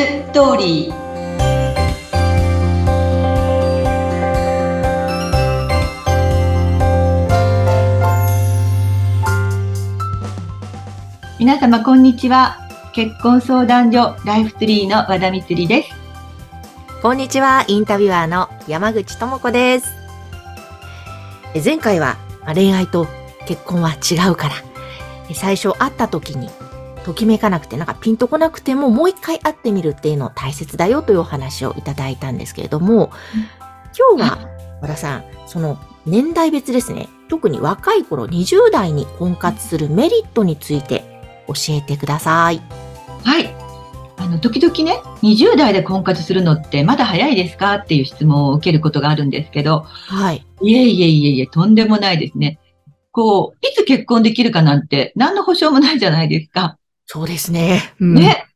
ストーリー皆様こんにちは結婚相談所ライフツリーの和田光ですこんにちは、インタビュアーの山口智子です。え前回はまあ恋愛と結婚は違うから、え最初会った時にときめかなくてなんかピンとこなくてももう一回会ってみるっていうの大切だよというお話をいただいたんですけれども、今日は和田さん、その年代別ですね、特に若い頃20代に婚活するメリットについて教えてください。はい。あの時々ね20代で婚活するのってまだ早いですかっていう質問を受けることがあるんですけどはい。いえいえいえいえとんでもないですね。こういつ結婚できるかなんて何の保証もないじゃないですかそうですね。うん、ね。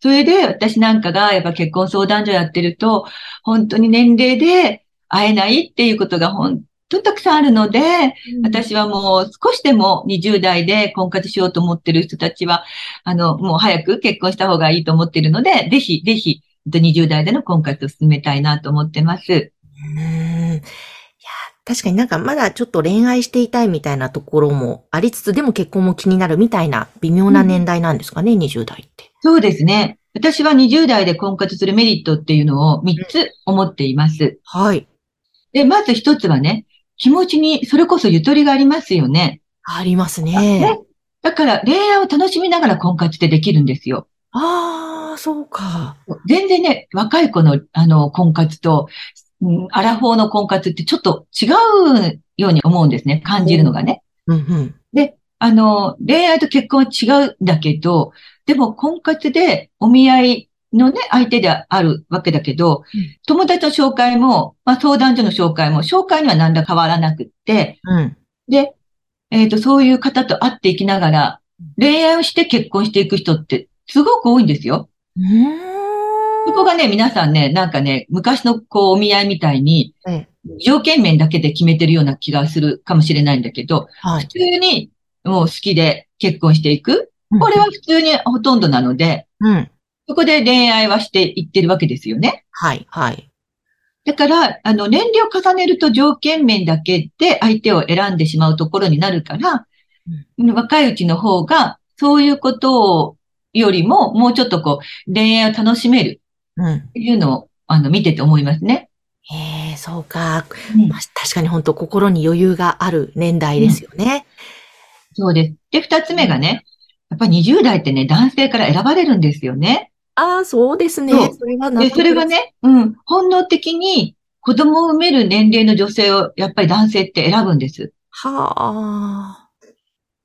それで私なんかがやっぱ結婚相談所やってると、本当に年齢で会えないっていうことが本当にたくさんあるので、私はもう少しでも20代で婚活しようと思ってる人たちは、あの、もう早く結婚した方がいいと思ってるので、ぜひぜひ20代での婚活を進めたいなと思ってます。うーん。確かになんかまだちょっと恋愛していたいみたいなところもありつつ、でも結婚も気になるみたいな微妙な年代なんですかね、20代って。そうですね。私は20代で婚活するメリットっていうのを3つ思っています。はい。で、まず1つはね、気持ちにそれこそゆとりがありますよね。ありますねね。だから恋愛を楽しみながら婚活ってできるんですよ。ああ、そうか。全然ね、若い子のあの婚活と、うん、アラフォーの婚活ってちょっと違うように思うんですね。感じるのがね。うんうん。あの、恋愛と結婚は違うんだけど、でも婚活でお見合いのね、相手であるわけだけど、うん友達の紹介も、まあ、相談所の紹介も、紹介には何ら変わらなくって、うん。で、えっ、と、そういう方と会っていきながら、恋愛をして結婚していく人ってすごく多いんですよ。うーん。そこがね、皆さんね、なんかね、昔のこう、お見合いみたいに、ええ条件面だけで決めてるような気がするかもしれないんだけど、はい普。通にもう好きで結婚していく。これは普通にほとんどなので、うん。そこで恋愛はしていってるわけですよね。はい。はい。だから、あの、年齢を重ねると条件面だけで相手を選んでしまうところになるから、若いうちの方が、そういうことをよりも、もうちょっとこう、恋愛を楽しめるうん。っていうのを、あの、見てて思いますね。へえ、そうか。うんまあ確かに本当心に余裕がある年代ですよね。そうです。で、二つ目がね、やっぱり20代ってね、男性から選ばれるんですよね。ああ、そうですね。それは納で、得それはね、うん、本能的に子供を産める年齢の女性をやっぱり男性って選ぶんです。はあ。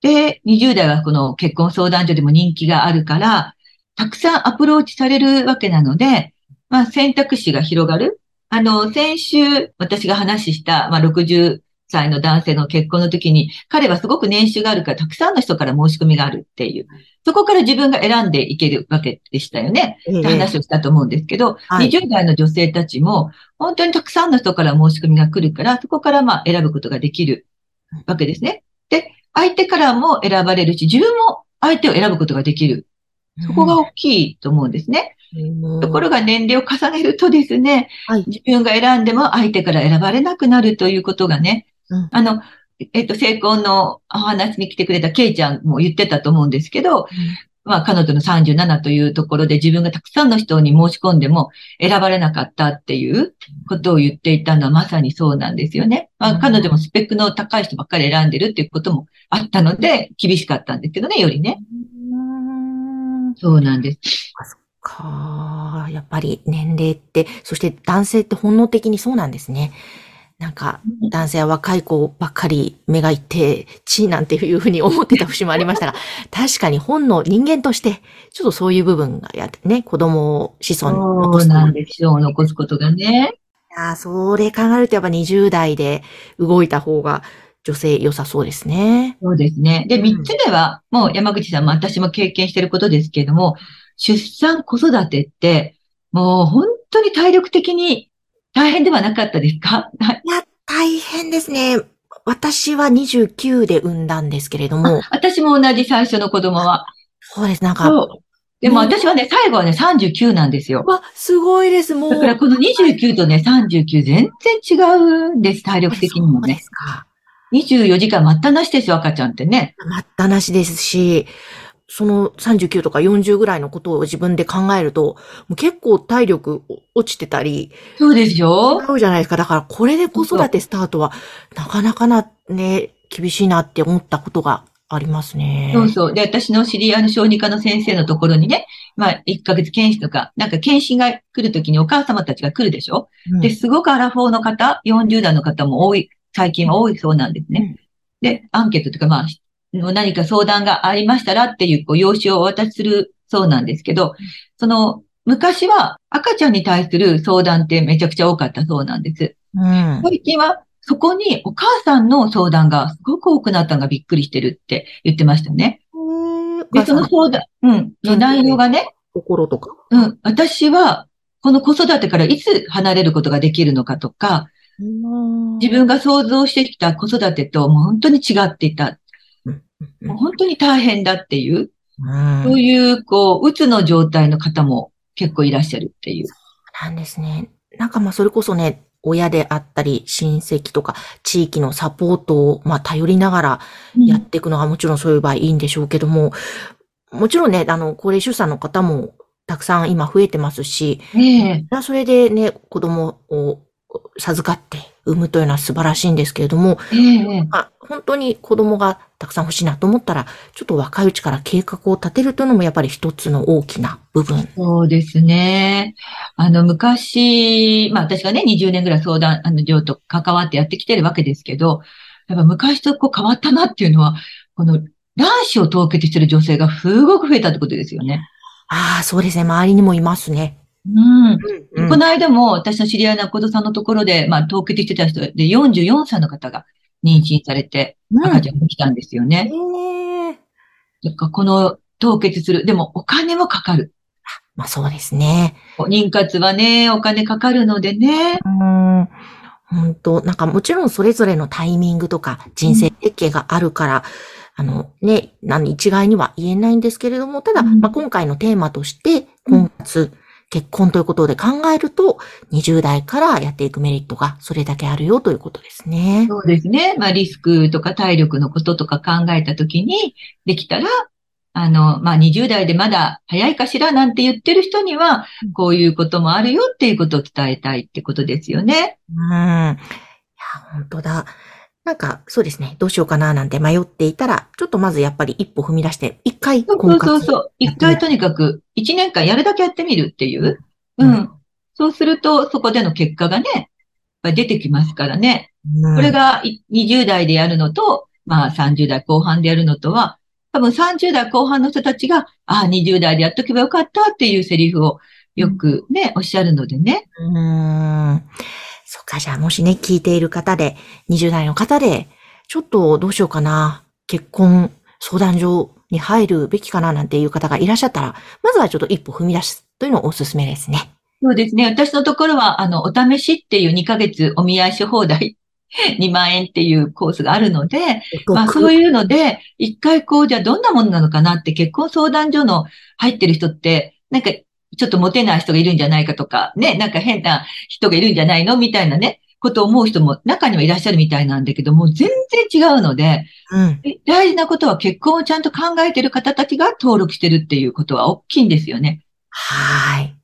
で、20代はこの結婚相談所でも人気があるから、たくさんアプローチされるわけなので、まあ選択肢が広がる。あの、先週私が話した、まあ60歳の男性の結婚の時に、彼はすごく年収があるからたくさんの人から申し込みがあるっていう。そこから自分が選んでいけるわけでしたよね。ええって話をしたと思うんですけど、はい20代の女性たちも、本当にたくさんの人から申し込みが来るから、そこからまあ選ぶことができるわけですね。で、相手からも選ばれるし、自分も相手を選ぶことができる。そこが大きいと思うんですね。うんところが年齢を重ねるとですね、はい自分が選んでも相手から選ばれなくなるということがね、うんあの、えっと、成婚のお話に来てくれたケイちゃんも言ってたと思うんですけど、まあ、彼女の37というところで自分がたくさんの人に申し込んでも選ばれなかったっていうことを言っていたのはまさにそうなんですよね。まあ、うん彼女もスペックの高い人ばっかり選んでるっていうこともあったので、厳しかったんですけどね、よりね。うんそうなんです。かやっぱり年齢って、そして男性って本能的にそうなんですね。なんか、男性は若い子ばっかり目がいって、地位なんていうふうに思ってた節もありましたが、確かに本能、人間として、ちょっとそういう部分がやってね、子供を子孫に残そうすなんですよ。残すことがね。ああ、それ考えるとやっぱ20代で動いた方が女性良さそうですね。そうですね。で、うん三つ目は、もう山口さんも私も経験していることですけれども、出産、子育てって、もう本当に体力的に大変ではなかったですか？はいいや、大変ですね。私は29で産んだんですけれども、私も同じ最初の子供は。そうです。なんか、そでも私はね、最後はね、39なんですよ。わ、すごいです、もう。だからこの29とね、39全然違うんです、体力的にもねそうで。すか。24時間待ったなしですよ、赤ちゃんってね。待ったなしですし、その39とか40ぐらいのことを自分で考えると、もう結構体力落ちてたり、そうでしょ違うじゃないですか。だからこれで子育てスタートは、なかなかな、ね、厳しいなって思ったことがありますね。そうそう。で、私の知り合いの小児科の先生のところにね、まあ、1ヶ月検診とか、なんか検診が来るときにお母様たちが来るでしょ、うんで、すごくアラフォーの方、40代の方も多い、最近は多いそうなんですね。で、アンケートとか、まあ、何か相談がありましたらっていう、こう、用紙をお渡しするそうなんですけど、その、昔は赤ちゃんに対する相談ってめちゃくちゃ多かったそうなんです。うん。最近はそこにお母さんの相談がすごく多くなったのがびっくりしてるって言ってましたね。で、その相談、うん、の内容がね、心とか？うん、私はこの子育てからいつ離れることができるのかとか、自分が想像してきた子育てともう本当に違っていた。うんもう本当に大変だっていう、うんそういう、こう、うつの状態の方も結構いらっしゃるっていう。なんですね。なんかまあそれこそね、親であったり、親戚とか、地域のサポートをまあ頼りながらやっていくのがもちろんそういう場合いいんでしょうけども、もちろんね、あの、高齢出産の方もたくさん今増えてますし、ねえ。それでね、子供を授かって産むというのは素晴らしいんですけれども、ええ。まあ、本当に子供がたくさん欲しいなと思ったら、ちょっと若いうちから計画を立てるというのもやっぱり一つの大きな部分。そうですね。あの、昔、まあ私がね、20年ぐらい相談、あの、上と関わってやってきてるわけですけど、やっぱ昔とこう変わったなっていうのは、この卵子を凍結してる女性がすごく増えたってことですよね。ああ、そうですね。周りにもいますね。うん。うんこの間も私の知り合いの小戸さんのところで、まあ凍結してた人で44歳の方が妊娠されて赤ちゃんが来たんですよね。ええだからこの凍結する。でもお金もかかる。まあそうですね。妊活はね、お金かかるのでね。うん。本当なんかもちろんそれぞれのタイミングとか人生設計があるから、あのね、何一概には言えないんですけれども、ただ、うんまあ今回のテーマとして、婚活、結婚ということで考えると、20代からやっていくメリットがそれだけあるよということですね。そうですね。まあリスクとか体力のこととか考えたときに、できたら、あの、まあ20代でまだ早いかしらなんて言ってる人にはうん、こういうこともあるよっていうことを伝えたいってことですよね。うん。いや、本当だ。なんか、そうですね。どうしようかななんて迷っていたら、ちょっとまずやっぱり一歩踏み出して、一回そうそうそう。一回とにかく、一年間やるだけやってみるっていう。ううんん。そうすると、そこでの結果がね、出てきますからね。うんこれがい20代でやるのと、まあ30代後半でやるのとは、多分30代後半の人たちが、ああ、20代でやっとけばよかったっていうセリフをよくね、おっしゃるのでね。うーん。そっか、じゃあもしね、聞いている方で、20代の方で、ちょっとどうしようかな、結婚相談所に入るべきかななんていう方がいらっしゃったら、まずはちょっと一歩踏み出すというのをおすすめですね。そうですね。私のところは、あの、お試しっていう2ヶ月お見合いし放題 2万円っていうコースがあるので、まあそういうので、一回こう、じゃあどんなものなのかなって結婚相談所の入ってる人って、なんかちょっとモテない人がいるんじゃないかとか、ね、なんか変な人がいるんじゃないのみたいなね、ことを思う人も中にはいらっしゃるみたいなんだけども、全然違うので、うん。え大事なことは結婚をちゃんと考えてる方たちが登録してるっていうことは大きいんですよね。はーい。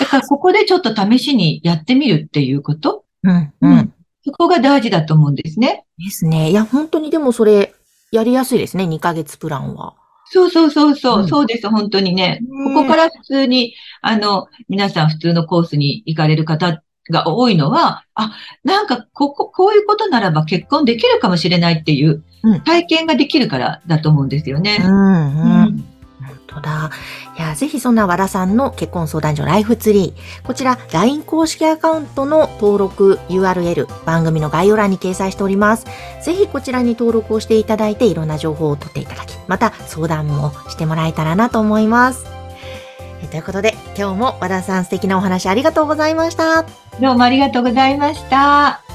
だからここでちょっと試しにやってみるっていうこと、うん、ううんん。そこが大事だと思うんですね。ですね。いや、本当にでもそれ、やりやすいですね、2ヶ月プランは。そうそうそうそう、うんそうです、本当にね。ねここから普通に、あの、皆さん普通のコースに行かれる方が多いのは、あ、なんか、ここ、こういうことならば結婚できるかもしれないっていううん体験ができるからだと思うんですよね。うん、ううん。本当だ。いや、ぜひそんな和田さんの結婚相談所ライフツリー。こちら、LINE 公式アカウントの登録 URL、番組の概要欄に掲載しております。ぜひこちらに登録をしていただいて、いろんな情報を取っていただき、また相談もしてもらえたらなと思います。ということで、今日も和田さん素敵なお話ありがとうございました。どうもありがとうございました。